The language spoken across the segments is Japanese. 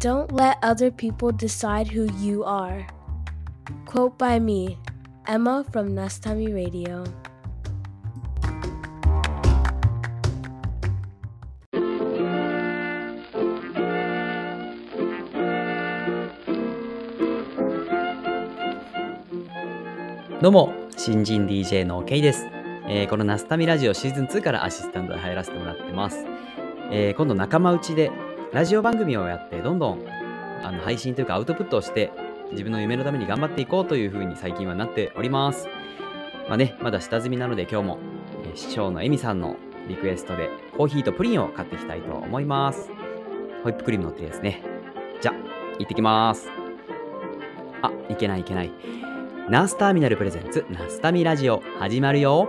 Don't let other people decide who you are. Quote by me, Emma from Nastami Radio. どうも、新人 DJ の K です。えーこのナスタミラジオシーズン2からアシスタントで入らせてもらってます。えー今度仲間内でラジオ番組をやって、どんどんあの配信というかアウトプットをして、自分の夢のために頑張っていこうという風に最近はなっております。まあね、まだ下積みなので今日も、えー師匠のエミさんのリクエストでコーヒーとプリンを買っていきたいと思います。ホイップクリーム乗ってですね。じゃ、行ってきます。あ、いけないいけない。ナースターミナルプレゼンツナスタミラジオ始まるよ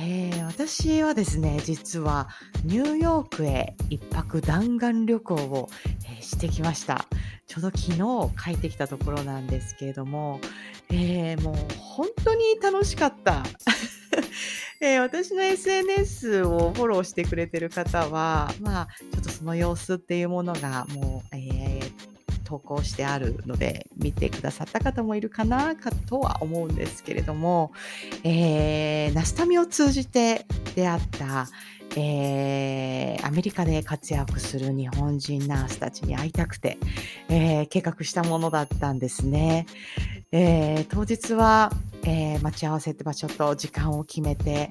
えー私はですね実はニューヨークへ一泊弾丸旅行を、えーしてきました。ちょうど昨日帰ってきたところなんですけれども、えーもう本当に楽しかった、えー私の SNS をフォローしてくれてる方はまあちょっとその様子っていうものがもう、えー投稿してあるので見てくださった方もいるかなかとは思うんですけれども、えー、ナスタミを通じて出会った、えーアメリカで活躍する日本人ナースたちに会いたくて、えー計画したものだったんですね。えー当日は、えー待ち合わせって場所と時間を決めて、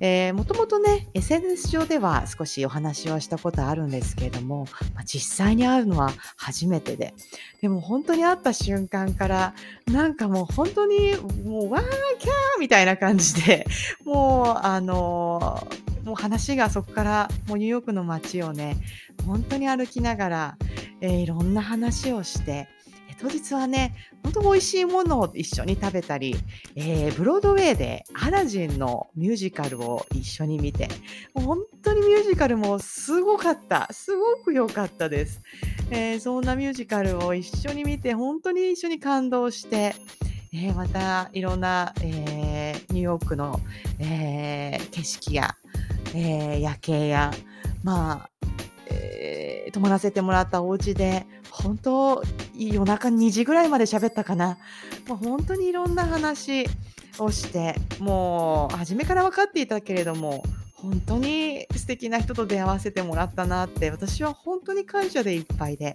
えーもともとね SNS 上では少しお話はしたことあるんですけれども、まあ実際に会うのは初めてででも本当に会った瞬間からなんかもう本当にもうわーキャーみたいな感じでもうあのーもう話がそこからもうニューヨークの街をね本当に歩きながら、えーいろんな話をして当日はね本当美味しいものを一緒に食べたり、えーブロードウェイでアラジンのミュージカルを一緒に見て本当にミュージカルもすごかったすごく良かったです。えーそんなミュージカルを一緒に見て本当に一緒に感動して、えーまたいろんな、えーニューヨークの、えー景色や、えー夜景やまあ、えー泊まらせてもらったお家で本当夜中2時ぐらいまで喋ったかな、まあ、本当にいろんな話をしてもう初めから分かっていたけれども本当に素敵な人と出会わせてもらったなって私は本当に感謝でいっぱいで、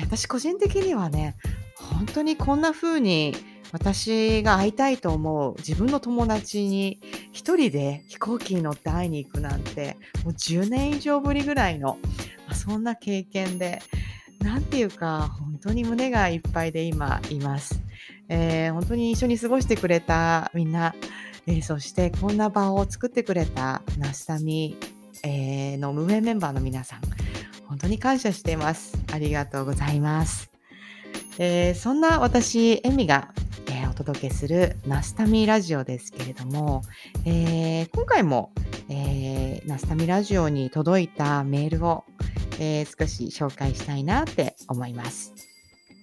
私個人的にはね本当にこんな風に私が会いたいと思う自分の友達に一人で飛行機に乗って会いに行くなんてもう10年以上ぶりぐらいの、まあそんな経験でなんていうか本当に胸がいっぱいで今います、えー本当に一緒に過ごしてくれたみんな、えーそしてこんな場を作ってくれたナスタミ、えーの運営メンバーの皆さん本当に感謝しています。ありがとうございます。えーそんな私、エミが、えーお届けするナスタミラジオですけれども、えー今回も、えーナスタミラジオに届いたメールを、えー少し紹介したいなって思います。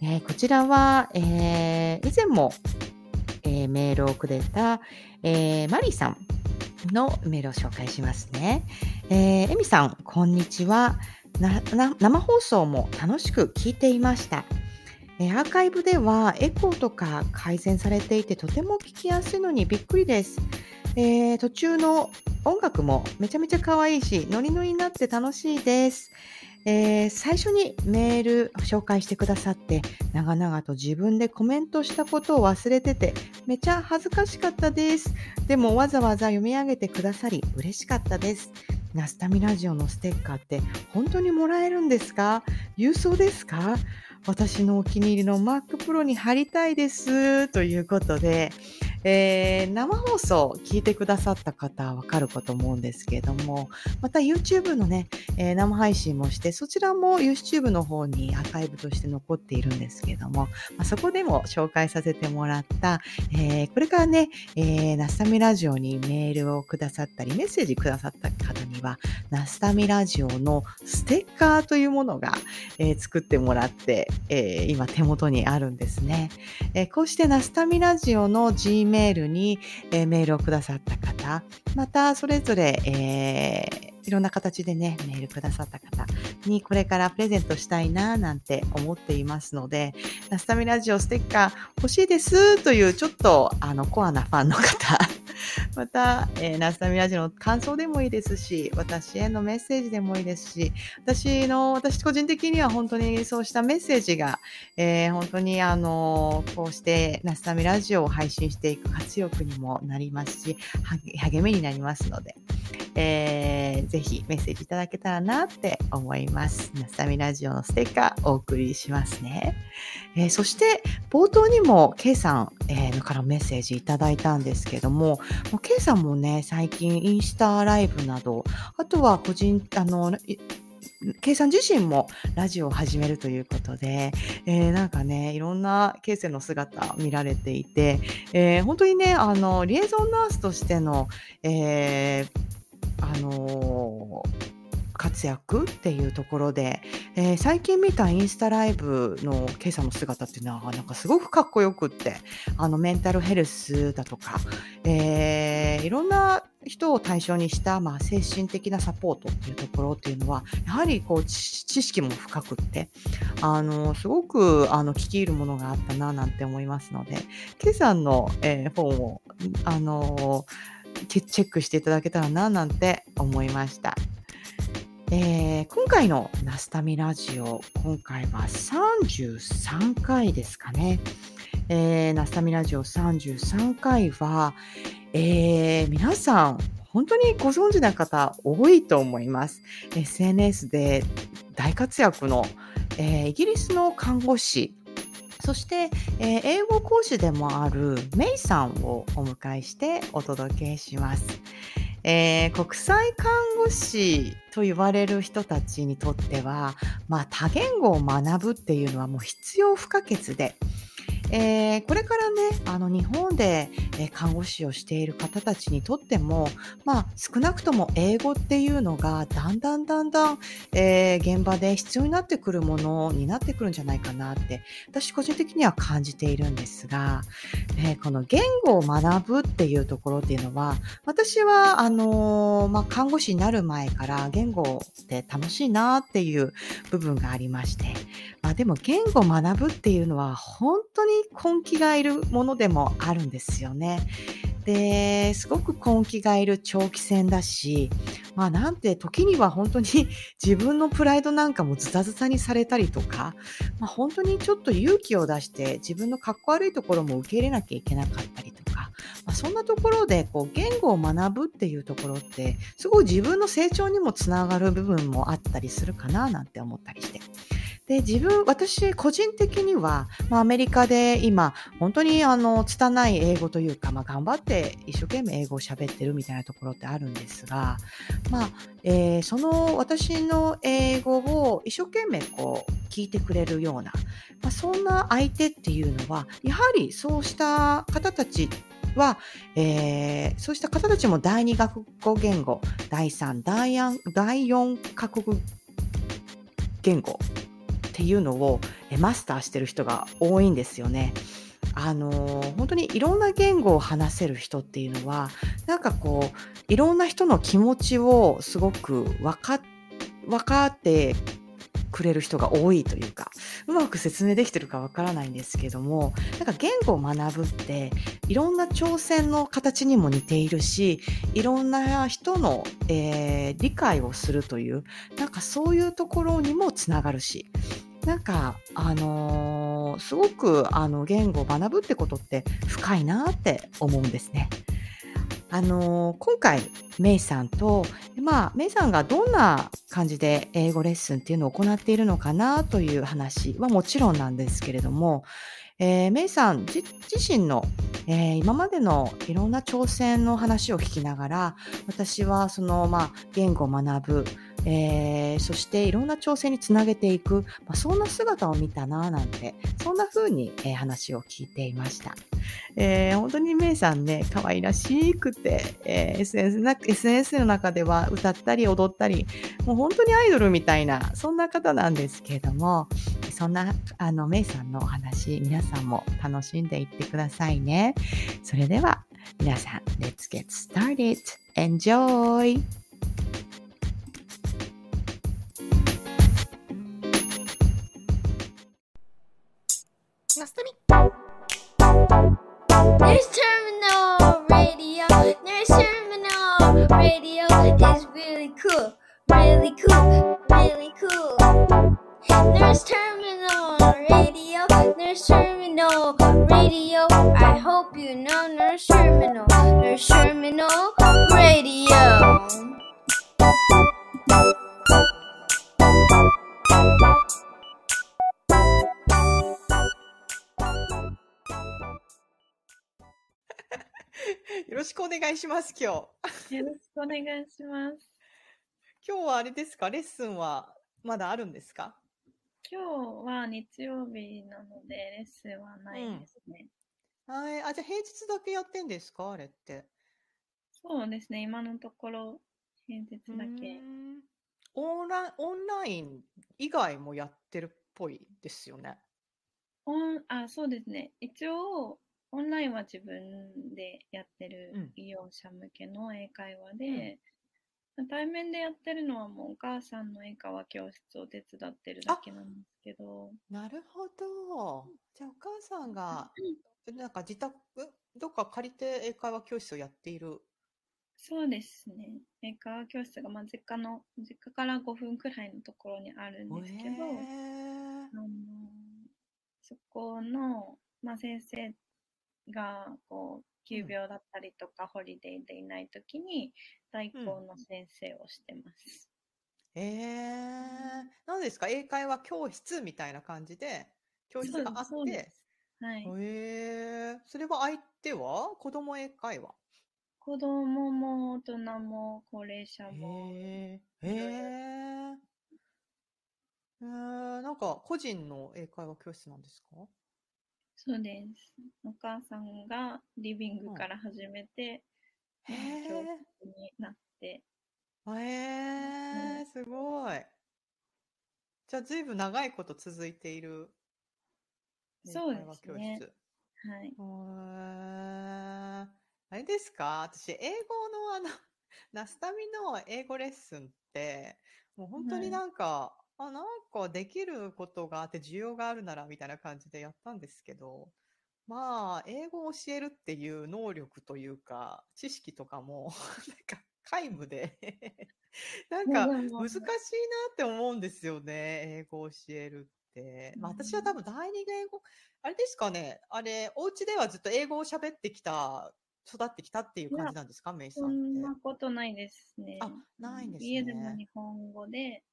えーこちらは、えー以前も、えーメールをくれた、えーマリーさんのメールを紹介しますね。えーエミさん、こんにちは。なな生放送も楽しく聞いていました。アーカイブではエコーとか改善されていてとても聞きやすいのにびっくりです。えー途中の音楽もめちゃめちゃ可愛いしノリノリになって楽しいです。えー最初にメール紹介してくださって長々と自分でコメントしたことを忘れててめちゃ恥ずかしかったです。でもわざわざ読み上げてくださり嬉しかったです。ナスタミラジオのステッカーって本当にもらえるんですか？郵送ですか？私のお気に入りの Mac Pro に貼りたいですということで、えー、生放送聞いてくださった方はわかるかと思うんですけれども、また YouTube のね、えー、生配信もして、そちらも YouTube の方にアーカイブとして残っているんですけれども、まあ、そこでも紹介させてもらった、えー、これからね、えー、ナスタミラジオにメールをくださったり、メッセージくださった方には、ナスタミラジオのステッカーというものが、えー、作ってもらって、えー、今手元にあるんですね。えー、こうしてナスタミラジオの G メールに、え、メールをくださった方、またそれぞれ、えーいろんな形でね、メールくださった方にこれからプレゼントしたいななんて思っていますので、ナスタミラジオステッカー欲しいですというちょっとあのコアなファンの方 また、えー、ナスタミラジオの感想でもいいですし、私へのメッセージでもいいですし、私の、私個人的には本当にそうしたメッセージが、えー、本当にあの、こうしてナスタミラジオを配信していく活力にもなりますし、励みになりますので、えー、ぜひメッセージいただけたらなって思います。ナスタミラジオのステッカーお送りしますね。えー、そして冒頭にも K さん、えー、からメッセージいただいたんですけども、もう K さんもね、最近インスタライブなど、あとは個人、あの、K さん自身もラジオを始めるということで、えー、なんかね、いろんな K さんの姿見られていて、えー、本当にね、あの、リエゾンナースとしての、えー、あの活躍っていうところで、えー、最近見たインスタライブの今朝の姿っていうのはなんかすごくかっこよくってあのメンタルヘルスだとか、えー、いろんな人を対象にした、まあ、精神的なサポートっていうところっていうのはやはりこう知識も深くってあのすごくあの聞き入るものがあったななんて思いますので今朝の、えー、本をあのチェックしていただけたらななんて思いました。えー、今回のナスタミラジオ、今回は33回ですかね。えー、ナスタミラジオ33回は、えー、皆さん、本当にご存知な方多いと思います。SNS で大活躍の、えー、イギリスの看護師、そして、えー、英語講師でもあるメイさんをお迎えしてお届けします。えー、国際看護師と言われる人たちにとっては、まあ、多言語を学ぶっていうのはもう必要不可欠で、えー、これからねあの日本で、え看護師をしている方たちにとっても、まあ、少なくとも英語っていうのがだんだんだんだん、えー、現場で必要になってくるものになってくるんじゃないかなって私個人的には感じているんですが、えー、この言語を学ぶっていうところっていうのは私はあのまあ、看護師になる前から言語って楽しいなっていう部分がありまして、まあ、でも言語を学ぶっていうのは本当に根気がいるものでもあるんですよね。ねですごく根気がいる長期戦だし、まあなんて時には本当に 自分のプライドなんかもズタズタにされたりとか、まあ、本当にちょっと勇気を出して自分のかっこ悪いところも受け入れなきゃいけなかったりとか、まあ、そんなところでこう言語を学ぶっていうところってすごい自分の成長にもつながる部分もあったりするかななんて思ったりして。で、自分、私、個人的には、まあ、アメリカで今、本当に、あの、拙い英語というか、まあ、頑張って一生懸命英語を喋ってるみたいなところってあるんですが、まあ、えー、その私の英語を一生懸命こう、聞いてくれるような、まあ、そんな相手っていうのは、やはりそうした方たちは、えー、そうした方たちも第二学語言語、第三、第四、第四カ国言語っていうのをマスターしてる人が多いんですよね。あの本当にいろんな言語を話せる人っていうのはなんかこういろんな人の気持ちをすごく分か分かってくれる人が多いというかうまく説明できてるかわからないんですけどもなんか言語を学ぶっていろんな挑戦の形にも似ているしいろんな人の、えー、理解をするというなんかそういうところにもつながるしなんか、あのー、すごくあの言語を学ぶってことって深いなって思うんですね。あのー、今回、メイさんと、まあ、メイさんがどんな感じで英語レッスンっていうのを行っているのかなという話はもちろんなんですけれども、えー、メイさん自身の、えー、今までのいろんな挑戦の話を聞きながら私はその、まあ、言語を学ぶ、えー、そしていろんな挑戦につなげていく、まあ、そんな姿を見たななんてそんな風に、えー、話を聞いていました。えー、本当にメイさんね可愛らしくて、えー、SNS, な SNS の中では歌ったり踊ったりもう本当にアイドルみたいなそんな方なんですけれどもそんなあのメイさんのお話皆さんも楽しんでいってくださいね。それでは皆さん Let's get started! Enjoy! Nastami. Terminal Radio. There's Terminal Radio It's really cool. Really cool. Really cool. Nurse Terminal Radio. Nurse Terminal Radio. I hope you know Nurse Terminal. Nurse Terminal Radio. よろしくお願いします今日。よろしくお願いします。今日はあれですか？レッスンはまだあるんですか？今日は日曜日なのでレッスンはないですね。うん、はい。あ、じゃあ平日だけやってんですか？あれって。そうですね。今のところ平日だけ。オンライン、オンライン以外もやってるっぽいですよね。オン、あ、そうですね。一応、オンラインは自分でやってる医療者向けの英会話で、うん、対面でやってるのはもうお母さんの英会話教室を手伝ってるだけなんですけど。なるほど。じゃあお母さんが、なんか自宅、どっか借りて英会話教室をやっているそうですね。英会話教室が、まあ、実家の、実家から5分くらいのところにあるんですけど、あのそこの、まあ、先生がこう急病だったりとか、うん、ホリデーでいないときに代行の先生をしてます。うん、えー、何ですか？英会話教室みたいな感じで教室があって。はい、えー、それは相手は？子供英会話？子供も大人も高齢者も。へえー。えー、なんか個人の英会話教室なんですか？そうです。お母さんがリビングから始めて、うん、へ教室になって。へえー、すごい。じゃあ、ずいぶん長いこと続いているそうですね。はい。あれですか？私、英語のあの、ナスタミの英語レッスンって、もう本当になんか、あ、なんかできることがあって需要があるならみたいな感じでやったんですけど、まあ、英語を教えるっていう能力というか、知識とかも、なんか皆無で、なんか難しいなって思うんですよね、英語を教えるって。まあ、私は多分第二言語、あれですかね、あれ、お家ではずっと英語を喋ってきた、育ってきたっていう感じなんですか、メイさんって。そんなことないですね。あ、ないんですね。家でも日本語で、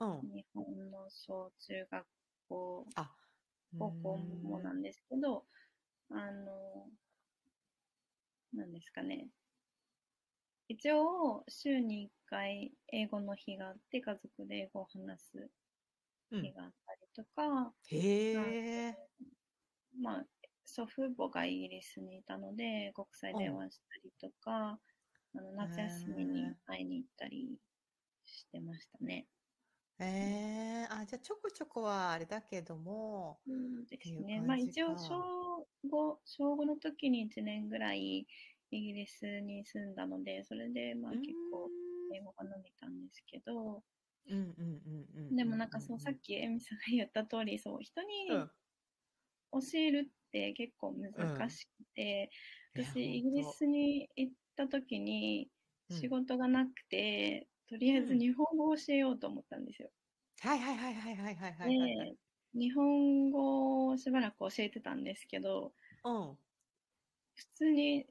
うん、日本の小中学校、あ高校もなんですけど、あの、なんですかね。一応、週に1回英語の日があって、家族で英語を話す日があったりとか。まあ、祖父母がイギリスにいたので、国際電話したりとか、あの夏休みに会いに行ったりしてましたね。えー、あ、じゃあちょこちょこはあれだけども。そうですね。まあ一応小5、小5の時に1年ぐらいイギリスに住んだので、それでまあ結構英語が伸びたんですけど、うんうんうんうん。でもなんかそう、さっきエミさんが言った通り、そう、人に教えるって結構難しくて、うん、私イギリスに行った時に仕事がなくて、とりあえず日本語を教えようと思ったんですよ。はいはいはいはいはいはいはい、はい、日本語をしばらく教えてたんですけど、うん、普通に、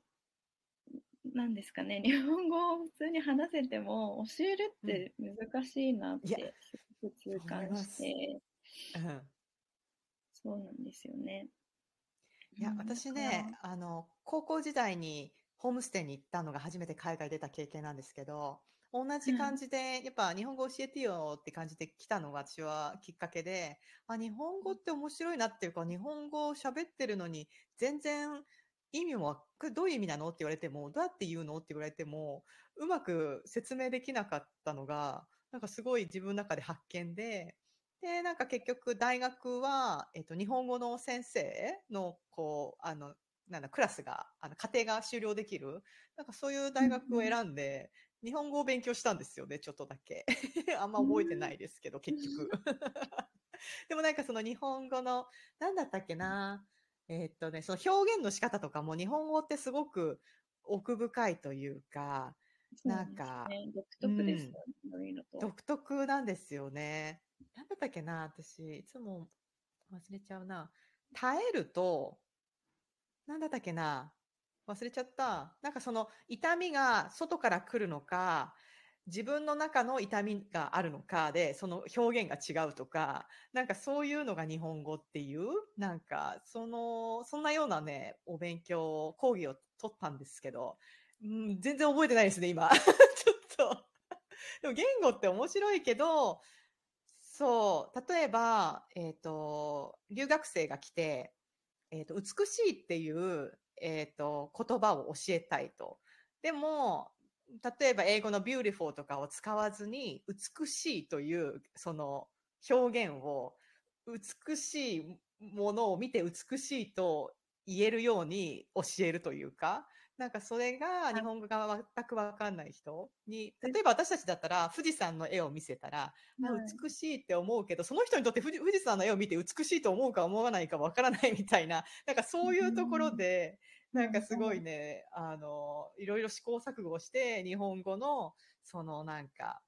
なんですかね、日本語を普通に話せても教えるって難しいなってすごく痛感して、うん、そうなんですよね。いやう、ん私ね、あの、高校時代にホームステイに行ったのが初めて海外出た経験なんですけど、同じ感じで、やっぱ日本語教えてよって感じで来たのが私はきっかけで、あ、日本語って面白いなっていうか、日本語を喋ってるのに全然意味もわ、これどういう意味なのって言われても、どうやって言うのって言われても、うまく説明できなかったのが、なんかすごい自分の中で発見で、で、なんか結局大学は、えっと、日本語の先生の、こう、あの、なんだ、クラスが、あの、家庭が終了できる、なんかそういう大学を選んで、日本語を勉強したんですよね、ちょっとだけ。あんま覚えてないですけど、結局。でもなんかその日本語の、なんだったっけな、えーっとね、その表現の仕方とかも日本語ってすごく奥深いというか、なんか独特。独特なんですよね。なんだったっけな、私、いつも忘れちゃうな。耐えると、なんだったっけな、忘れちゃった。なんかその痛みが外から来るのか、自分の中の痛みがあるのかで、その表現が違うとか、なんかそういうのが日本語っていう、なんかその、そんなようなね、お勉強、講義を取ったんですけど、うん、全然覚えてないですね、今。ちょっと。でも言語って面白いけど、そう、例えば、えっ、と、留学生が来て、えっ、と、美しいっていう、えっ、と、言葉を教えたいと。でも、例えば英語の beautiful とかを使わずに、美しいという、その表現を、美しいものを見て美しいと言えるように教えるというか、なんかそれが日本語が全くわかんない人に、例えば私たちだったら富士山の絵を見せたら、あはい。美しいって思うけど、その人にとって富士富士山の絵を見て美しいと思うか思わないかわからないみたいな、なんかそういうところで、なんかすごいね、あの、いろいろ試行錯誤して、日本語の、そのなんか、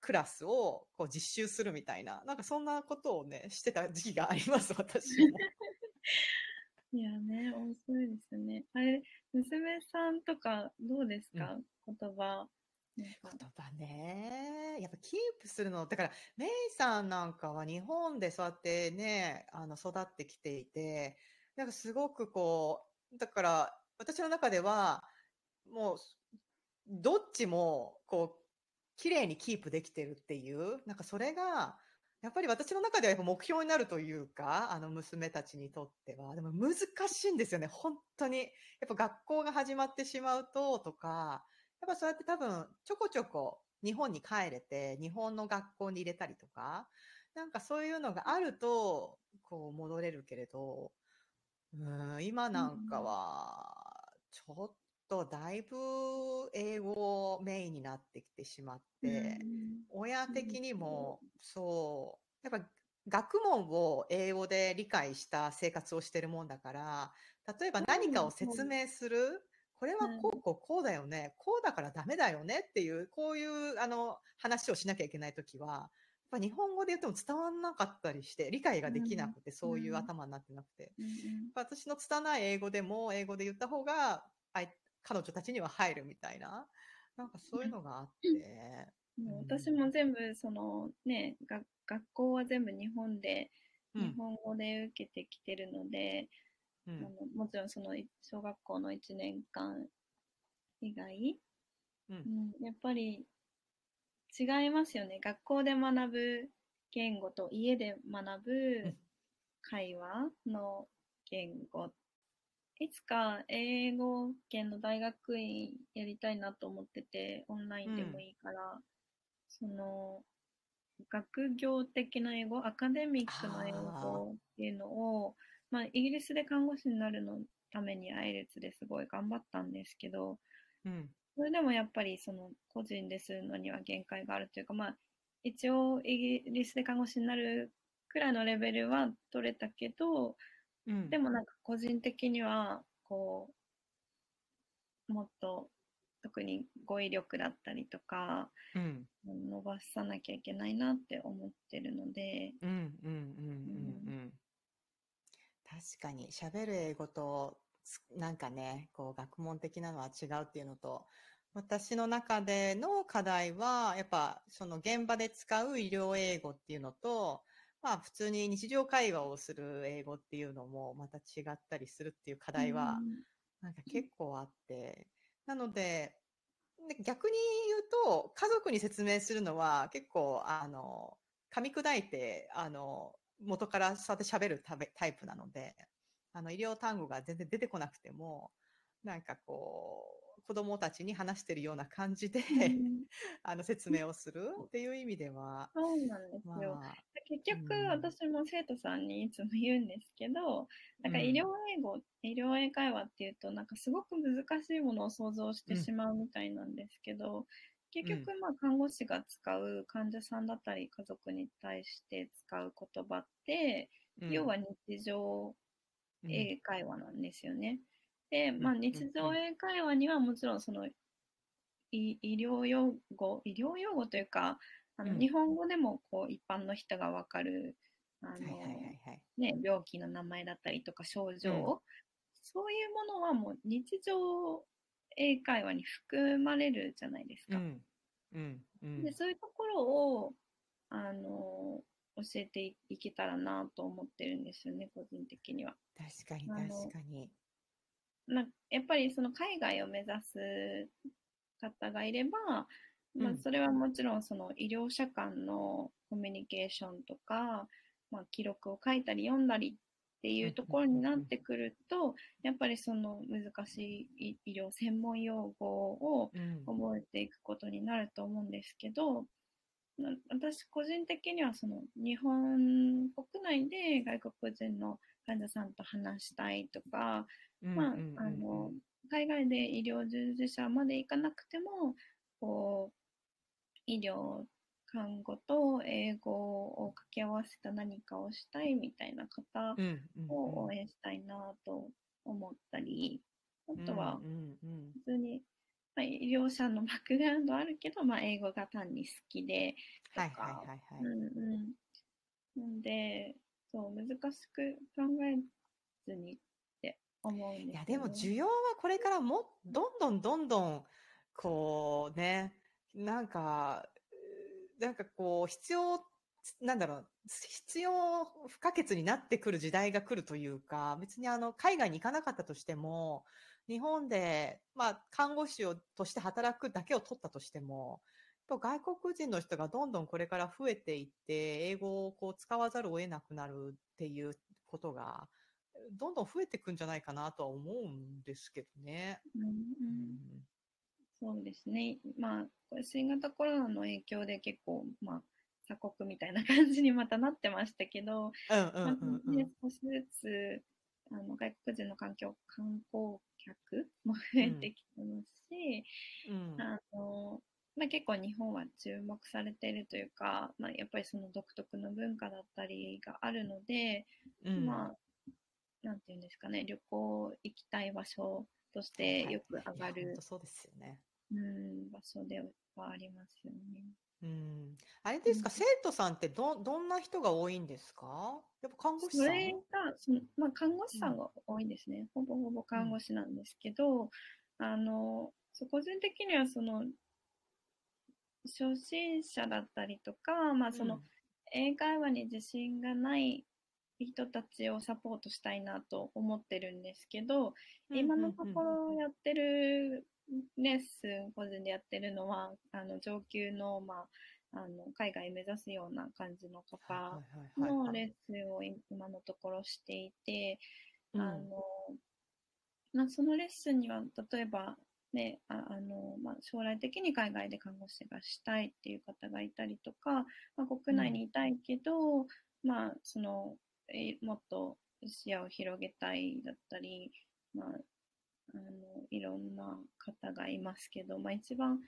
クラスをこう実習するみたいな、なんかそんなことをね、してた時期があります、私も。いやね、面白いですね。あれ、娘さんとかどうですか、言葉。なんか言葉ね。やっぱキープするの。だから、メイさんなんかは日本でそうやってね、あの、育ってきていて、なんかすごくこう、だから、私の中では、もう、どっちも、こう、綺麗にキープできてるっていう、なんかそれが、やっぱり私の中ではやっぱ目標になるというか、あの娘たちにとっては。でも難しいんですよね、本当に。やっぱ学校が始まってしまうと、とか、やっぱそうやって多分、ちょこちょこ日本に帰れて、日本の学校に入れたりとか、なんかそういうのがあると、こう戻れるけれど、うん、今なんかは、ちょっとだいぶ英語メインになってきてしまって、親的にも、そう、やっぱ学問を英語で理解した生活をしてるもんだから、例えば何かを説明する、これはこうこうこうだよね、こうだからダメだよねっていう、こういうあの話をしなきゃいけないときは、やっぱ日本語で言っても伝わんなかったりして、理解ができなくて、そういう頭になってなくて。うんうん。私の拙い英語でも英語で言った方があい彼女たちには入るみたいな。なんかそういうのがあって、も私も全部そのねが学校は全部日本でうん。日本語で受けてきてるので、うん。あのもちろんそのい小学校の1年間以外、うん。うん。やっぱり違いますよね。学校で学ぶ言語と家で学ぶん。会話の言語いつか英語圏の大学院やりたいなと思っててオンラインでもいいから、その学業的な英語アカデミックな英語っていうのをまあ、イギリスで看護師になるのためにアイレツですごい頑張ったんですけどうん。それでもやっぱりその個人でするのには限界があるというかまあ一応イギリスで看護師になるくらいのレベルは取れたけど、うん。でもなんか個人的にはこうもっと特に語彙力だったりとかうん。伸ばさなきゃいけないなって思ってるので、うんうんうんうんうん確かに喋る英語とつなんかねこう学問的なのは違うっていうのと私の中での課題はやっぱその現場で使う医療英語っていうのとまあ普通に日常会話をする英語っていうのもまた違ったりするっていう課題はなんか結構あって、なので、で逆に言うと、家族に説明するのは結構、あの、噛み砕いて、あの、元からそうやって喋るタイプなので、あの、医療単語が全然出てこなくても、なんかこう、子供たちに話してるような感じで、うん あの、説明をするっていう意味では、そうなんですよ。まあ、結局、うん。私も生徒さんにいつも言うんですけど、なんかうん。医療英語、医療英会話っていうと、なんかすごく難しいものを想像してしまうみたいなんですけど、結局、まあ、看護師が使う患者さんだったり、家族に対して使う言葉って、うん。要は日常うん。英会話なんですよね。で、まあ、うん日常英会話にはもちろんそのい医療用語、医療用語というか、あのうん日本語でもこう一般の人がわかるあの。ね、病気の名前だったりとか症状、うんそういうものはもう日常英会話に含まれるじゃないですか。うん。うん。うん。でそういうところをあの教えていいけたらなと思ってるんですよね、個人的には。確かに確かに。なやっぱりその海外を目指す方がいれば、まあうん、それはもちろんその医療者間のコミュニケーションとか、まあ、記録を書いたり読んだりっていうところになってくると、やっぱりその難しい医医療専門用語をうん。覚えていくことになると思うんですけど、な私個人的にはその日本国内で外国人の患者さんと話したいとか、まああの、海外で医療従事者まで行かなくても、こう、医療、看護と英語を掛け合わせた何かをしたいみたいな方を応援したいなと思ったり、あとは普通に、まあ、医療者のバックグラウンドあるけど、まあ、英語が単に好きで、とか。なんで、そう、難しく考えずに思うんですよ、ね。いや、でも需要はこれからも、どんどんどんどん、こうね、なんか、うなんかこう、必要、なんだろう、必要不可欠になってくる時代が来るというか、別にあの、海外に行かなかったとしても、日本で、まあ、看護師をとして働くだけを取ったとしても、外国人の人がどんどんこれから増えていって、英語をこう使わざるを得なくなるっていうことが、どんどん増えていくんじゃないかなとは思うんですけどね。うんうん。そうですね。まあ、これ新型コロナの影響で結構、まあ、鎖国みたいな感じにまたなってましたけど、うんうんまあうんうん。ね少しずつ、あの、外国人の環境、観光客も増えてきてますし、うん。あの、まあ、結構日本は注目されているというか、まあ、やっぱりその独特の文化だったりがあるので、うん。まあ、なんていうんですかね、旅行行きたい場所としてよく上がる当、そうですよね。うん、場所ではありますよね。うん。あれですか、うん生徒さんってど、どんな人が多いんですか？やっぱ看護師さんそれが、そのまあ、看護師さんが多いですね。ほぼほぼ看護師なんですけど、あの、そう個人的にはその、初心者だったりとか、まあその、英会話に自信がない人たちをサポートしたいなと思ってるんですけど、うん今のとこうん。うんろやってるレッスン、個人でやってるのは、あの上級の、まあ、あの海外目指すような感じの方のレッスンを今のところしていて、うん。あのまあ、そのレッスンには例えば、ね、ああのまあ、将来的に海外で看護師がしたいっていう方がいたりとか、まあ、国内にいたいけど、まあ、そのえもっと視野を広げたいだったり、まあ、あのいろんな方がいますけど、まあ、一番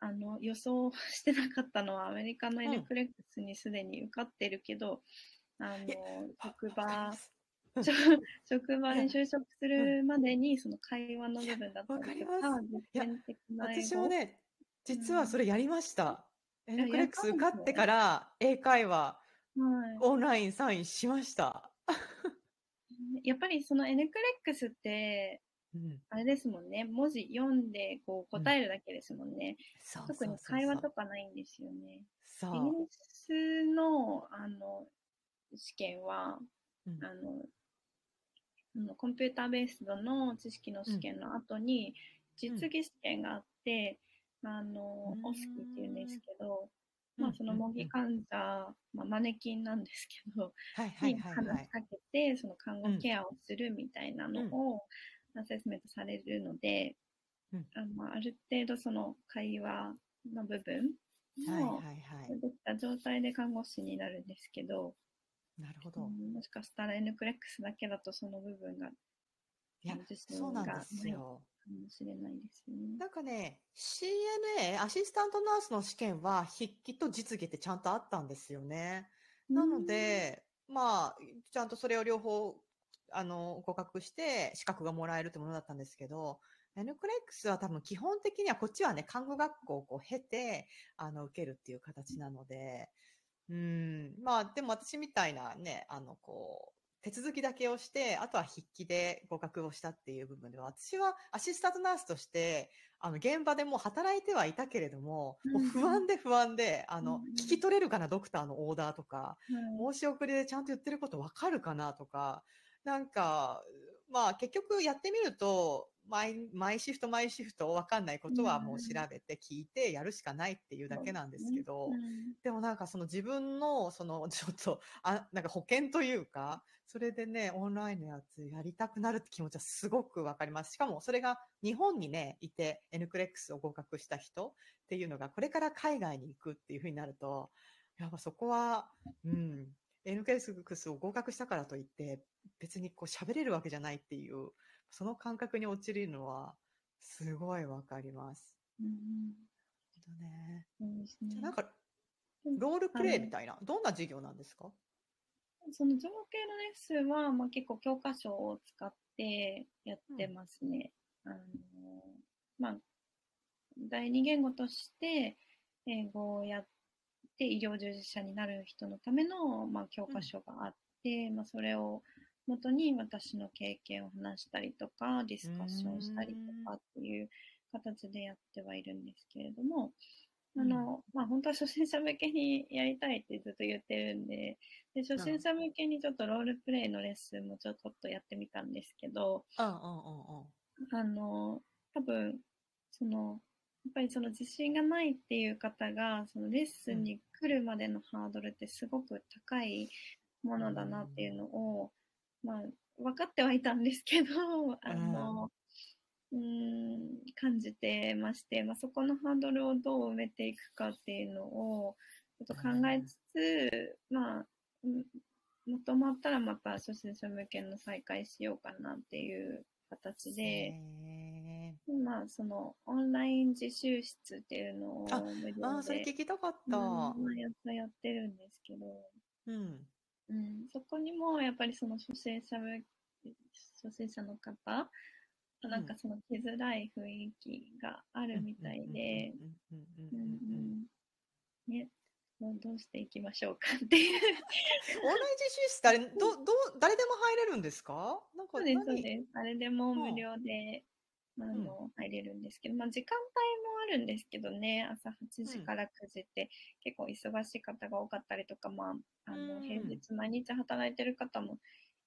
あの予想してなかったのはアメリカのエレクレックスにすでに受かってるけど、あの職場職 職場に就職するまでにその会話の部分だったりりとます。か、実践的な私もね、実はそれやりました。エレクレックス受かってから英会話はい。オンラインサインしました。やっぱりそのエネクレックスって、うん、あれですもんね、文字読んでこう答えるだけですもんね。特に会話とかないんですよね。そイギリスのあの試験は、うん。あの、コンピューターベースドの知識の試験の後に、実技試験があって、あの、うん。オスキっていうんですけど、うんまあ、その模擬患者、まあ、マネキンなんですけど、はいはいにはいはい。話しかけて、その看護ケアをするみたいなのをアセスメントされるので、うんあのまあある程度その会話の部分もはいはいはい。できた状態で看護師になるんですけど、なるほど。うんもしかしたら N クレックスだけだとその部分がいやそうなんがですよ。かもしれないですよね。なんかね、CNA、アシスタントナースの試験は筆記と実技ってちゃんとあったんですよね。なので、まあ、ちゃんとそれを両方、あの、合格して資格がもらえるってものだったんですけど、N クレックスは多分基本的にはこっちはね、看護学校をこう経て、あの、受けるっていう形なので、うん、まあでも私みたいなね、あの、こう、手続きだけをして、あとは筆記で合格をしたっていう部分では、私はアシスタントナースとして、あの、現場でもう働いてはいたけれども、もう不安で不安で、あのうん、聞き取れるかな、ドクターのオーダーとか、はい。申し送りでちゃんと言ってることわかるかなとか、なんか、まあ結局やってみると、毎、毎シフト毎シフトわかんないことはもう調べて聞いてやるしかないっていうだけなんですけど、うん。でもなんかその自分のその ちょっと、あ、なんか保険というか、それでね、オンラインのやつやりたくなるって気持ちはすごくわかります。しかもそれが日本にね、いて N クレックスを合格した人っていうのがこれから海外に行くっていうふうになると、やっぱそこは、うん、N クレックスを合格したからといって別にこう喋れるわけじゃないっていう、その感覚に陥るのはすごいわかります。うんほんとね。じゃあなんか、ロールプレイみたいな、どんな授業なんですか？その情景のレッスンは、まあ、結構教科書を使ってやってますね。あのまあ、第二言語として英語をやって医療従事者になる人のための、まあ、教科書があって、まあ、それを元に私の経験を話したりとかディスカッションしたりとかっていう形でやってはいるんですけれども、あの、まあ、本当は初心者向けにやりたいってずっと言ってるんで、で初心者向けにちょっとロールプレイのレッスンもちょこっとやってみたんですけど、あの、多分、その、やっぱりその自信がないっていう方が、そのレッスンに来るまでのハードルってすごく高いものだなっていうのを、まあ、分かってはいたんですけど、あの、うーん、感じてまして、まあ、そこのハードルをどう埋めていくかっていうのを、ちょっと考えつつ、まあ、うんまとまったらまた初心者向けの再開しようかなっていう形で、へまあ、そのオンライン自習室っていうのをあ無料でーあー、それ聞きたかった。うんまあやっとやってるんですけど、うん。うん、そこにもやっぱりその初心者向初心者の方、なんかその来づらい雰囲気があるみたいで、うんうんううんんうんうん。ね、もうどうしていきましょうかっていう。オンライン自習室誰、ど、どう、誰でも入れるんですか？なんかそうです、そう何です。誰でも無料で、あの、入れるんですけど、まあ、時間帯るんですけどね、朝8時から9時って結構忙しい方が多かったりとか、まあ、あの、うん平日毎日働いてる方も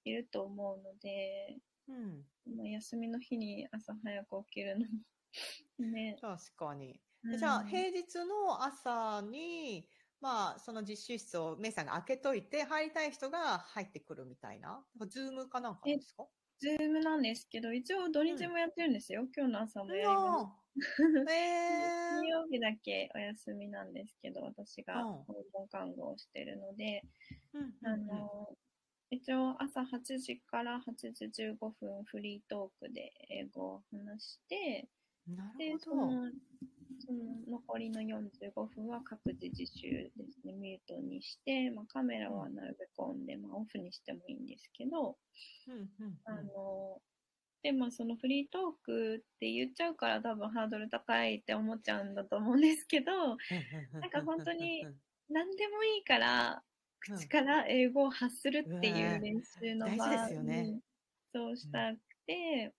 いると思うので、うん。まあ、休みの日に朝早く起きるのも ね。確かに。うんじゃあ、平日の朝に、まあ、その実習室をメイさんが開けといて、入りたい人が入ってくるみたいな？ズームかなんかですか？Zoom なんですけど、一応土日もやってるんですよ。今日の朝もやりま え金曜日だけお休みなんですけど、私がうん。訪問看護をしてるので、うんあの、一応朝8時から8時15分フリートークで英語を話して、でなる、そほど。の、その残りの45分は各自自習ですね、ミュートにして、まあ、カメラはなるべくオンで、まあ、オフにしてもいいんですけど、うんうんうん。あの、でもそのフリートークって言っちゃうから多分ハードル高いって思っちゃうんだと思うんですけど、なんか本当に何でもいいから、うん口から英語を発するっていう練習の場大事ですよね。にそうしたくて、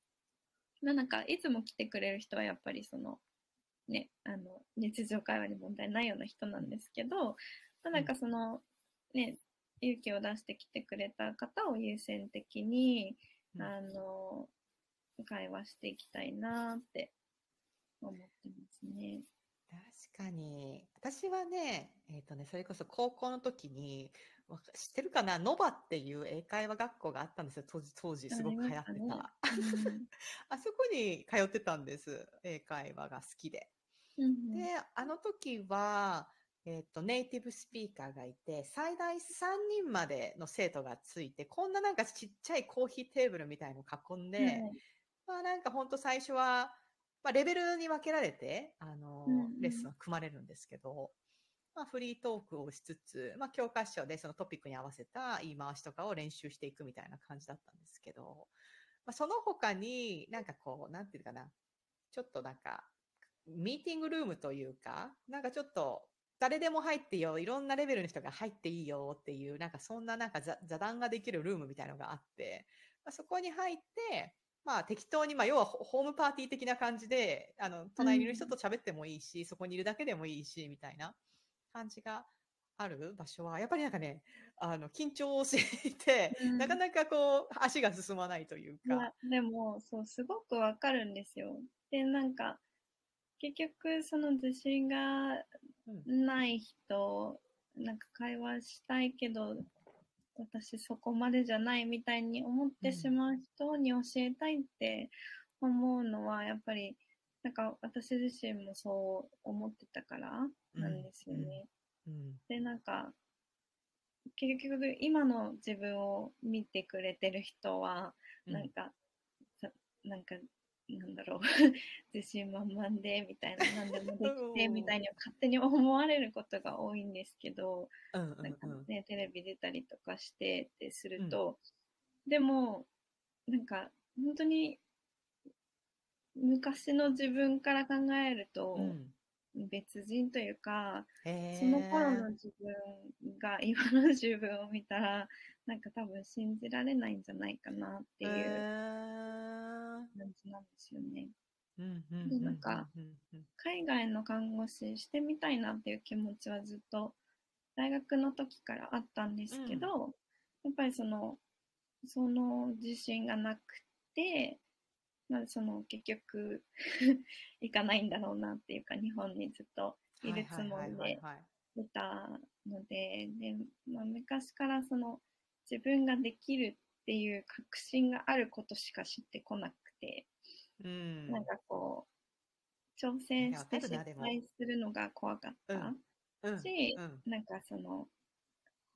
まあなんかいつも来てくれる人はやっぱりその、ね、あの、日常会話に問題ないような人なんですけど、まあなんかその、ね、勇気を出してきてくれた方を優先的に、うん。あの、会話していきたいなって思ってますね。確かに。私はね、えっ、とね、それこそ高校の時に、知ってるかな？ノバっていう英会話学校があったんですよ。当時、当時すごく流行ってた。あそこに通ってたんです。英会話が好きで。うんうんで、あの時は、えっ、と、ネイティブスピーカーがいて、最大3人までの生徒がついて、こんななんかちっちゃいコーヒーテーブルみたいの囲んで、はいまあなんかほんと最初は、まあレベルに分けられて、あの、うんうん。レッスンを組まれるんですけど、まあフリートークをしつつ、まあ教科書でそのトピックに合わせた言い回しとかを練習していくみたいな感じだったんですけど、まあその他になんかこう、なんていうかな、ちょっとなんか、ミーティングルームというか、なんかちょっと、誰でも入ってよ、いろんなレベルの人が入っていいよっていう、なんかそんななんか座座談ができるルームみたいなのがあって、まあ、そこに入って、まあ適当に、まあ要はホホームパーティー的な感じで、あの、隣にいる人と喋ってもいいし、そこにいるだけでもいいし、みたいな感じがある場所は、やっぱりなんかね、あの、緊張していて、うんなかなかこう、足が進まないというか。でもそうすごくわかるんですよ。でなんか結局その自信がうんない人なんか会話したいけど私そこまでじゃないみたいに思ってしまう人に教えたいって思うのはやっぱりなんか私自身もそう思ってたからなんですよね。うん。でなんか結局今の自分を見てくれてる人はうんなんか、さなんか、なんだろう、自信満々で、みたいな、何でもできて、みたいに勝手に思われることが多いんですけど、うんうんなんかうん。ね、テレビ出たりとかしてってすると、でも、なんか、本当に、昔の自分から考えると、うん。別人というか、へー。その頃の自分が 今の自分を見たら、なんか多分信じられないんじゃないかなっていう感じなんですよね。うんうんでなんかうんうん。海外の看護師してみたいなっていう気持ちはずっと大学の時からあったんですけど、やっぱりその、その自信がなくて、まあ、その結局 行かないんだろうなっていうか日本にずっといるつもりで出たのでで、まあ、昔からその自分ができるっていう確信があることしか知ってこなくて、うん。なんかこう挑戦して失敗するのが怖かったうん。し、うん。なんかその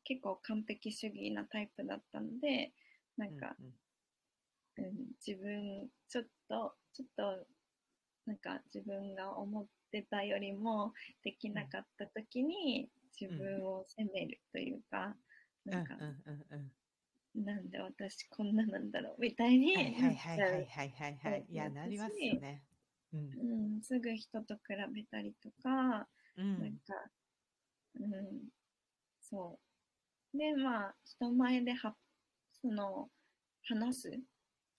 結構完璧主義なタイプだったのでなんか、うんうん、自分ちょっとちょっとなんか自分が思ってたよりもできなかった時に自分を責めるというか、うんなんか、うんうんうんなんで私こんななんだろうみたいにはいはいはいはいはいはい。はいいやなりますよね。うん。うん、すぐ人と比べたりとか、うん。なんか、うん、そう。で、まあ、人前では、その、話す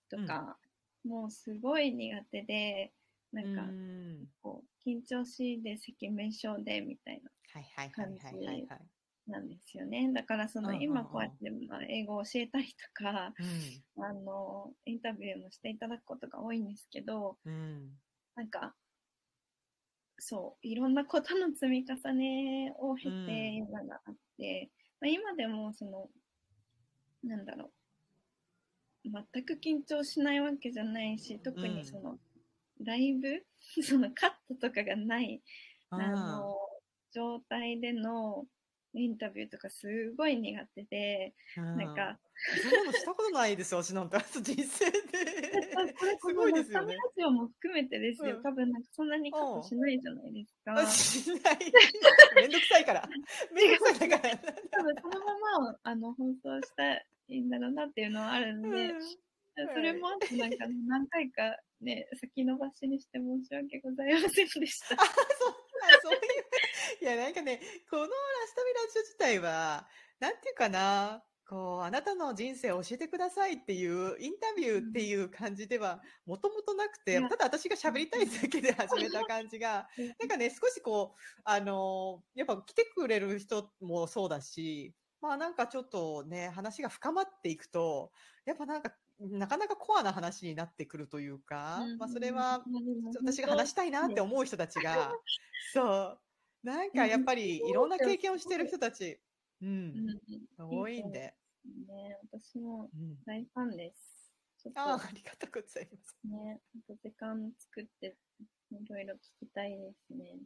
とか、もうすごい苦手で、なんか、うん。こう、緊張しいで赤面症でみたいな、はいなんですよね。だから、その、うんうんうん。今こうやって、まあ、英語を教えたりとか、うん。あの、インタビューもしていただくことが多いんですけど、うん。なんか、そう、いろんなことの積み重ねを経うん。て今があって、まあ、今でもその、なんだろう、全く緊張しないわけじゃないし、特にその、ライブ、そのカットとかがない、あの、状態でのインタビューとかすごい苦手で、なんか、そんなのしたことないですよ、私なんて、人生で。これ、こすのごいですよねラ。ジオも含めてですよ、うん多分なんかそんなにカットしないじゃないですか。あしない。めんどくさいから。めんどくさいから。多分そのままあの放送したらいいんだろうなっていうのはあるんで、うんそれもあってなんか何回かね、先延ばしにして申し訳ございませんでした。あ、そう、あそういう。いや、なんかね、このラストミラジオ自体は、なんていうかな、こう、あなたの人生を教えてくださいっていう、インタビューっていう感じでは、もともとなくて、ただ私が喋りたいだけで始めた感じが、なんかね、少しこう、あのやっぱ来てくれる人もそうだし、まあなんかちょっとね、話が深まっていくと、やっぱなんか、なかなかコアな話になってくるというか、まあそれは、私が話したいなって思う人たちが、そう、なんかやっぱりいろんな経験をしてる人たち、うん、多いんで。ね、私もうん。大ファンです。ああ、ありがとうございます。ね、時間作っていろいろ聞きたいですね。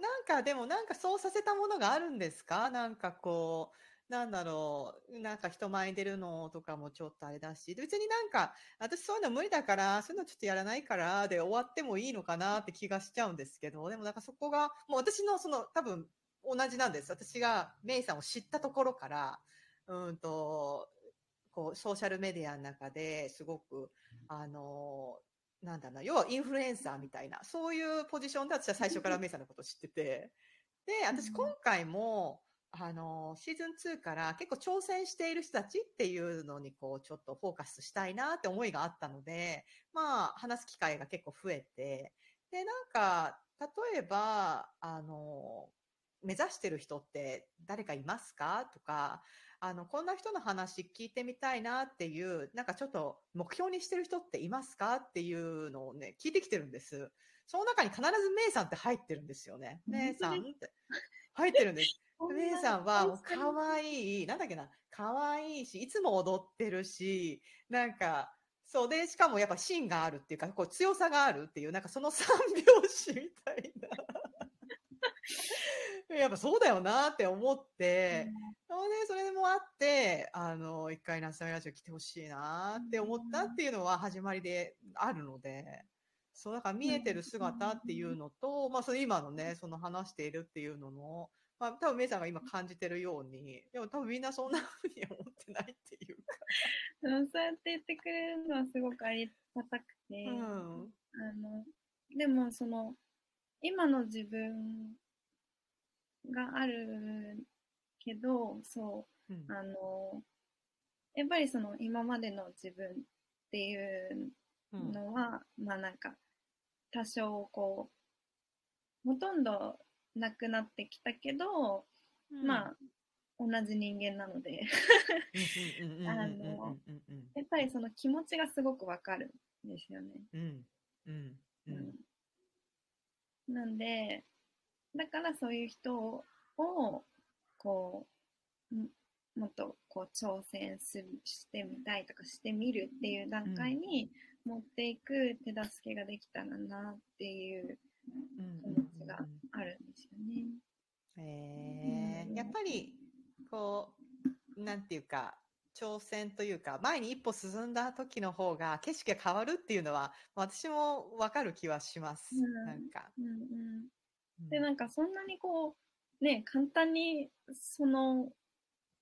なんかでもなんかそうさせたものがあるんですか？なんかこう、なんだろう、なんか人前に出るのとかもちょっとあれだし、別になんか、私そういうの無理だから、そういうのちょっとやらないからで終わってもいいのかなって気がしちゃうんですけど、でもなんかそこが、もう私のその多分同じなんです。私がメイさんを知ったところから、うんと、こう、ソーシャルメディアの中ですごく、あの、なんだな、要はインフルエンサーみたいな、そういうポジションで私は最初からメイさんのことを知ってて、で、私今回も、あの、シーズン2から結構挑戦している人たちっていうのにこう、ちょっとフォーカスしたいなって思いがあったので、まあ、話す機会が結構増えて、で、なんか、例えば、あの、目指してる人って誰かいますか？とか、あの、こんな人の話聞いてみたいなっていう、なんかちょっと目標にしてる人っていますか？っていうのをね、聞いてきてるんです。その中に必ずメイさんって入ってるんですよね。メイさんって入ってるんです。メイさんはもう可愛い、なんだっけな、可愛いし、いつも踊ってるし、なんか、そうで、しかもやっぱ芯があるっていうか、こう強さがあるっていう、なんかその三拍子みたいな。やっぱそうだよなって思って、それで、それでもあって、あの、一回ナスタミラジオ来てほしいなって思ったっていうのは始まりであるので、そう、だから見えてる姿っていうのと、まあ、その今のね、その話しているっていうのの、まあ、多分メイさんが今感じてるように、でも多分みんなそんな風に思ってないっていうか。そうやって言ってくれるのはすごくありがたくて、うん。あのでもその今の自分があるけどそううんあのやっぱりその今までの自分っていううんのは、まあなんか多少こうほとんどなくなってきたけど、まあ同じ人間なのであのやっぱりその気持ちがすごくわかるんですよね。うん。うん。うん。うん。なんで、だからそういう人を、こう、んもっとこう挑戦するしてみたいとかしてみるっていう段階に持っていく手助けができたらなっていう気持ちがあるんですよね。うんえーやっぱり、こう、なんていうか、挑戦というか、前に一歩進んだ時の方が景色が変わるっていうのは、私もわかる気はします。うんなんか。うんうん、うんで、なんかそんなにこう、ね、簡単にその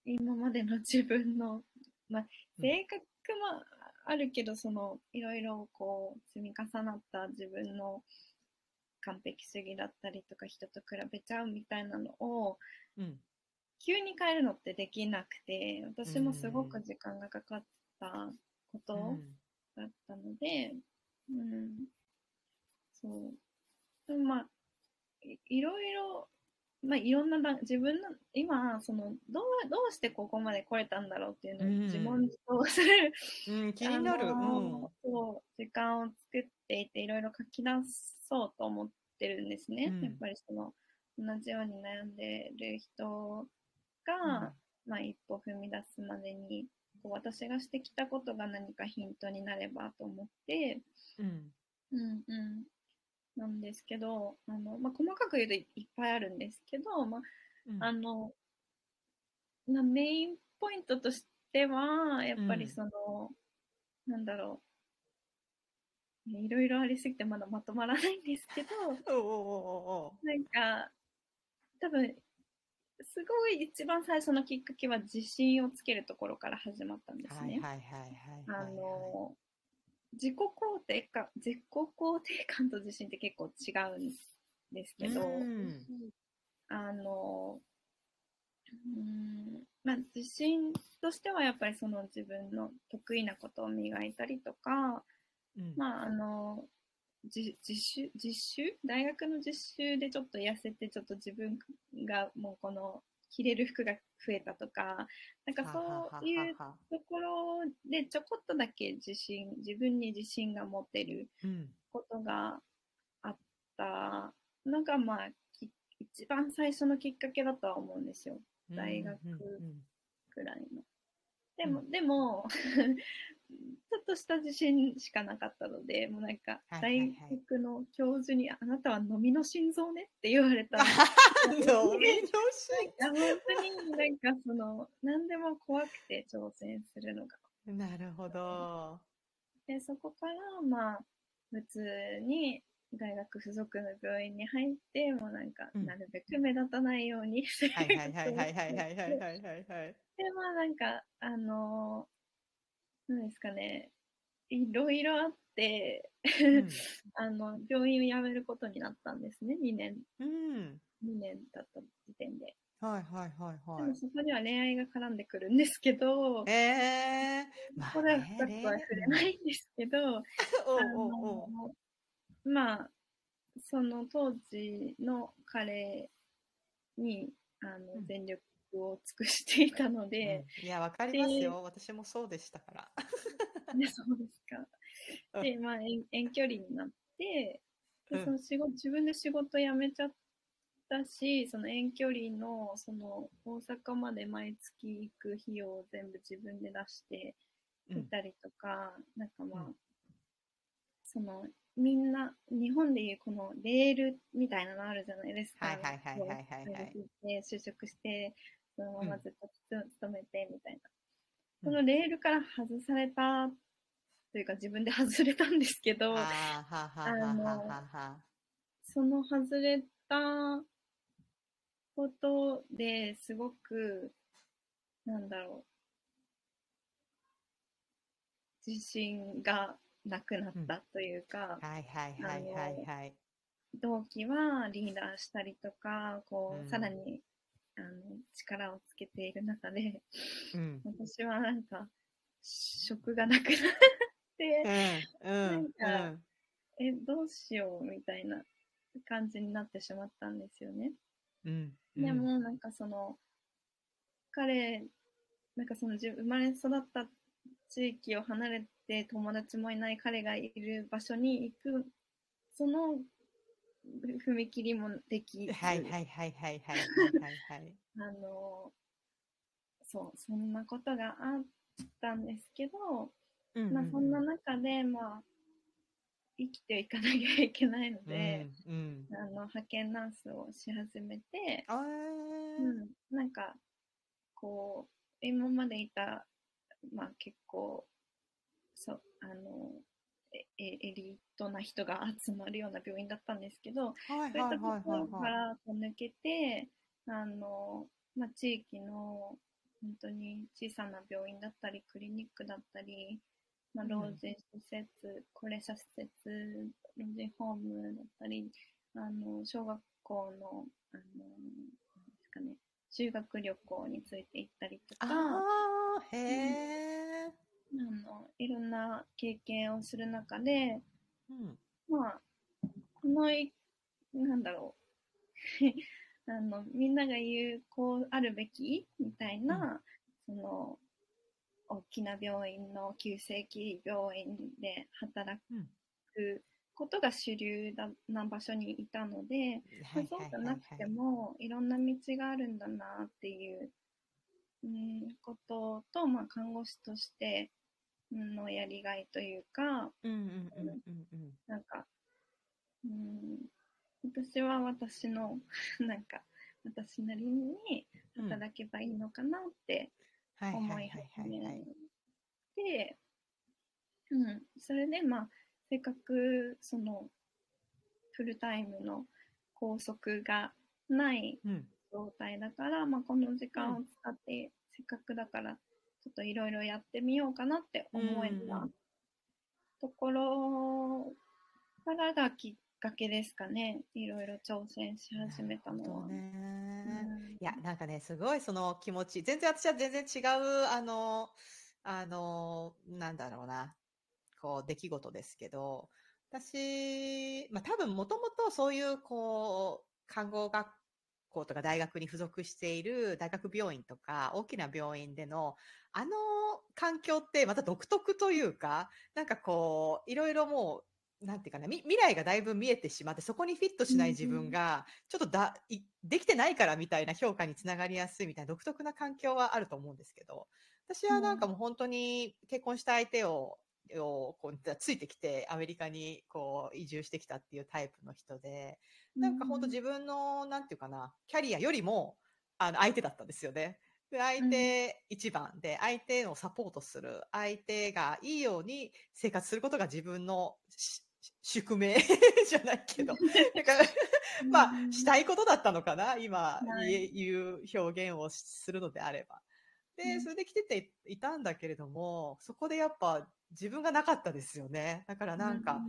今までの自分の、まあ、うん性格もあるけど、そのいろいろこう積み重なった自分の完璧主義だったりとか人と比べちゃうみたいなのをうん。急に変えるのってできなくて私もすごく時間がかかったことだったので、うん、そう。でもまあ、いいろいろ、まあいろんな段、自分の、今、その、どう、どうしてここまで来れたんだろうっていうのをうん自問自答する、うん、気になる。あのそう、時間を作っていて、いろいろ書き出そうと思ってるんですね。うん。やっぱりその、同じように悩んでる人が、まあ一歩踏み出すまでに、こう私がしてきたことが何かヒントになればと思って、うん。うんうん、なんですけど、あのまあ、細かく言うといいっぱいあるんですけど、まうん。あ、あのまあメインポイントとしては、やっぱりうん。その、なんだろう、ねいろいろありすぎてまだまとまらないんですけど、なんか、多分すごい一番最初のきっかけは自信をつけるところから始まったんですね。はいはいはい。あの、自己肯定感、自己肯定感と自信って結構違うんですけど、うんあの、うん、まあ自信としてはやっぱりその自分の得意なことを磨いたりとか、うん。まああの、じ実習実習？大学の実習でちょっと痩せてちょっと自分がもうこの着れる服が増えたとかなんかそういうところでちょこっとだけ自信自分に自信が持てるうん。ことがあった。のがまあき一番最初のきっかけだとは思うんですよ。大学うんうん。ぐらいの。でも、うでもちょっとした自信しかなかったのでもうなんか大学の教授に「あなたは飲みの心臓ね」って言われたうん。飲みのいや本当になんかその何でも怖くて挑戦するのが。なるほど。でそこからまあ普通に大学附属の病院に入ってもうなんかうんなるべく目立たないように生はいはいはいはいはいはいはいはいはい。でまあなんかあの何ですかねいろいろあって、うん あの病院を辞めることになったんですね2年うん。2年だった時点で。はいはいはいではもそこには恋愛が絡んでくるんですけど、い。ええー。まここでは深くは触れないんですけど、まあその当時の彼にあのうん全力を尽くしていたので、うんいや、わかりますよ。私もそうでしたから。でそうですか。うんで、まあ、遠遠距離になって、うんでその仕事自分で仕事辞めちゃったし、その遠距離のその大阪まで毎月行く費用を全部自分で出してうんいたりとか、なんかまあ、うんそのみんな日本でいうこのレールみたいなのあるじゃないですか。はいはいはいはいはいはい就職してそのままずっとつ勤めてみたいな。うんそのレールから外されたというか自分で外れたんですけど。その外れたことですごく、なんだろう、自信がなくなったというか、はいはいはいはいはい。同期はリーダーしたりとか、こう、うんさらにあの力をつけている中で、うん。私はなんか、職がなくなって、うんうんなんうん。え、どうしようみたいな感じになってしまったんですよね。うん。でも、なんかその、彼、なんかその自分生まれ育った地域を離れて友達もいない彼がいる場所に行く、その踏切もできず、はいはいはいはいはいはいはい。あの、そう、そんなことがあったんですけど、うんまあそんな中で、まあ、生きていかなきゃいけないので、うんうん。あの派遣ナースをし始めて、あうーん、なんかこう今までいた、まあ、結構そうあのええエリートな人が集まるような病院だったんですけどはいそういったところか。ら抜けてあの、まあ、地域の本当に小さな病院だったりクリニックだったり、まあ、うん。老人施設、高齢者施設老人ホームだったりあの小学校のあのなんですか、ね、修学旅行について行ったりとか。あああ、へえ。のいろんな経験をする中でうん。まあこのいなんだろう あのみんなが言うこうあるべきみたいな、その大きな病院の急性期病院で働うんくことが主流だな場所にいたので、まあそうじゃなくてもいろんな道があるんだなっていう、うん、ことと、まあ、看護師としてうんのやりがいというかうんうんうんうんうん。なんか、うん、私は私の なんか私なりに働けばいいのかなってはいはい思はい始め。て、うん、それでまあせっかくそのフルタイムの拘束がないうん。状態だから、まあ、この時間を使って、せっかくだからちょっといろいろやってみようかなって思えたところからがきっかけですかね。いろいろ挑戦し始めたのは。ね。うん。いや、なんかね、すごいその気持ち、全然私は全然違う、あの、あの、なんだろうな、こう、出来事ですけど、私、まあ多分もともとそういう、こう、看護学校とか大学に付属している大学病院とか大きな病院でのあの環境ってまた独特というか、なんかこう、いろいろもう、なんていうかな、み未来がだいぶ見えてしまって、そこにフィットしない自分が、ちょっとだ、いできてないからみたいな評価につながりやすいみたいな独特な環境はあると思うんですけど、私はなんかもう本当に結婚した相手を、をこうついてきてアメリカにこう移住してきたっていうタイプの人で、なんか本当自分の、なんていうかな、キャリアよりも、あの、相手だったんですよね。で、相手一番で、相手をサポートする、相手がいいように生活することが自分のし宿命 じゃないけど、だから、まあ、したいことだったのかな、今、はい。言う表現をするのであれば。うで、んそれで来てていたんだけれども、そこでやっぱ自分がなかったですよね。だからなんか、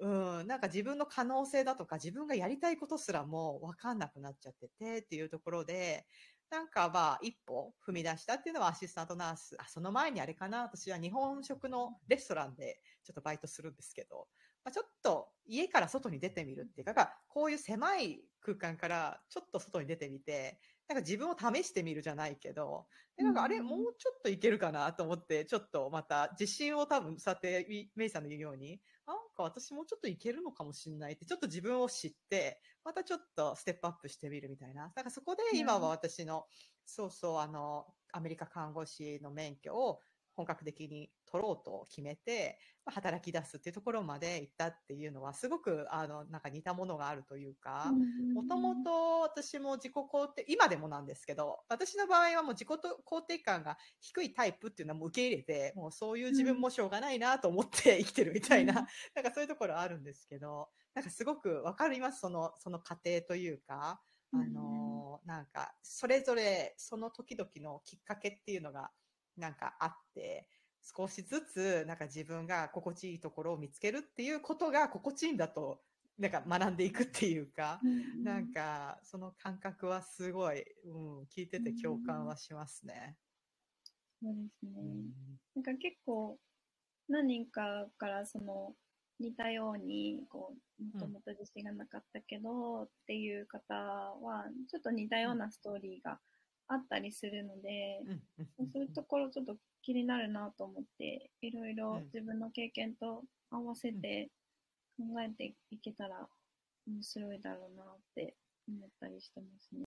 うん、なんか自分の可能性だとか自分がやりたいことすらも分かんなくなっちゃっててっていうところで、なんかまあ一歩踏み出したっていうのはアシスタントナース。あ、その前にあれかな私は日本食のレストランでちょっとバイトするんですけど、まあ、ちょっと家から外に出てみるっていうか、こういう狭い空間からちょっと外に出てみて、なんか自分を試してみるじゃないけど、でなんかあれ、うんもうちょっといけるかなと思って、ちょっとまた自信を多分、そうやってみメイさんの言うように、なんか私もうちょっといけるのかもしれないって、ちょっと自分を知って、またちょっとステップアップしてみるみたいな。だからそこで今は私の、そうそう、あの、アメリカ看護師の免許を本格的に取ろうと決めて、まあ働き出すっていうところまで行ったっていうのは、すごく、あの、なんか似たものがあるというか、もともと私も自己肯定、今でもなんですけど、私の場合はもう自己肯定感が低いタイプっていうのはもう受け入れて、もうそういう自分もしょうがないなと思って生きてるみたいな、うん。なんかそういうところあるんですけど、なんかすごくわかります、その、その過程というか、あのーなんか、それぞれその時々のきっかけっていうのがなんかあって、少しずつなんか自分が心地いいところを見つけるっていうことが心地いいんだと、なんか学んでいくっていうか、なんかその感覚はすごい、うん、聞いてて共感はしますね。そうですね。うん。なんか結構何人かからその似たようにこうもともと自信がなかったけどっていう方はちょっと似たようなストーリーがあったりするので、そういうところちょっと気になるなと思っていろいろうん自分の経験と合わせて考えていけたら面白いだろうなって思ったりしてますね。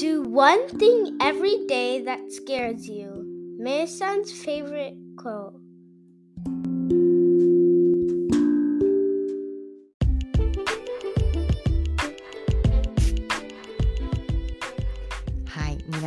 Do one thing every day that scares you. Mei-san's favorite quote.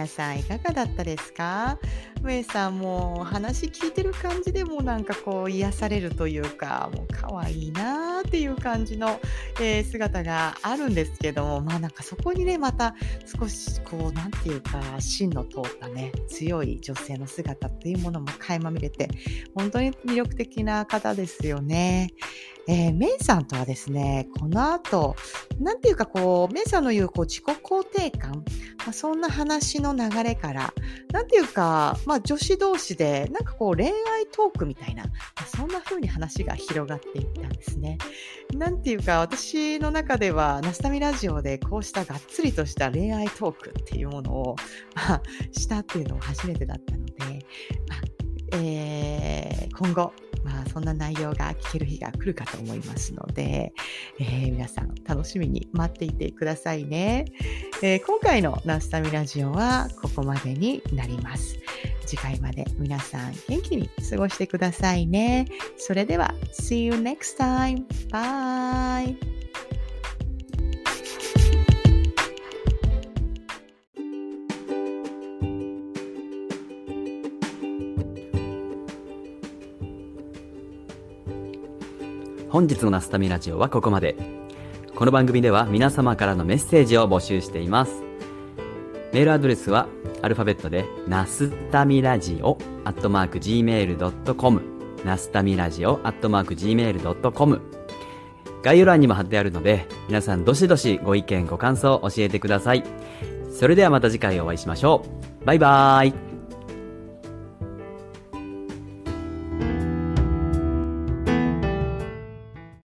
皆さんいかがだったですか？メイさんもう話聞いてる感じでもなんかこう癒されるというかもう可愛いなーっていう感じの、えー姿があるんですけどもまあなんかそこにねまた少しこうなんていうか芯の通ったね強い女性の姿っていうものも垣間見れて本当に魅力的な方ですよね。えーメイさんとはですねこの後なんていうかこうメイさんの言うこう自己肯定感まあ、そんな話の流れから、なんていうか、まあ女子同士で、なんかこう恋愛トークみたいな、まあそんな風に話が広がっていったんですね。なんていうか、私の中では、ナスタミラジオでこうしたがっつりとした恋愛トークっていうものを、まあ、したっていうのも初めてだったので、まあえー今後、そんな内容が聞ける日が来るかと思いますので、えー皆さん楽しみに待っていてくださいね。えー今回のナスタミラジオはここまでになります。次回まで皆さん元気に過ごしてくださいね。それでは、See you next time. Bye! 本日のナスタミラジオはここまで。この番組では皆様からのメッセージを募集しています。メールアドレスはアルファベットで、ナスタミラジオアットマーク Gmail.com ナスタミラジオアットマーク Gmail.com 概要欄にも貼ってあるので、皆さんどしどしご意見ご感想を教えてください。それではまた次回お会いしましょう。バイバーイ。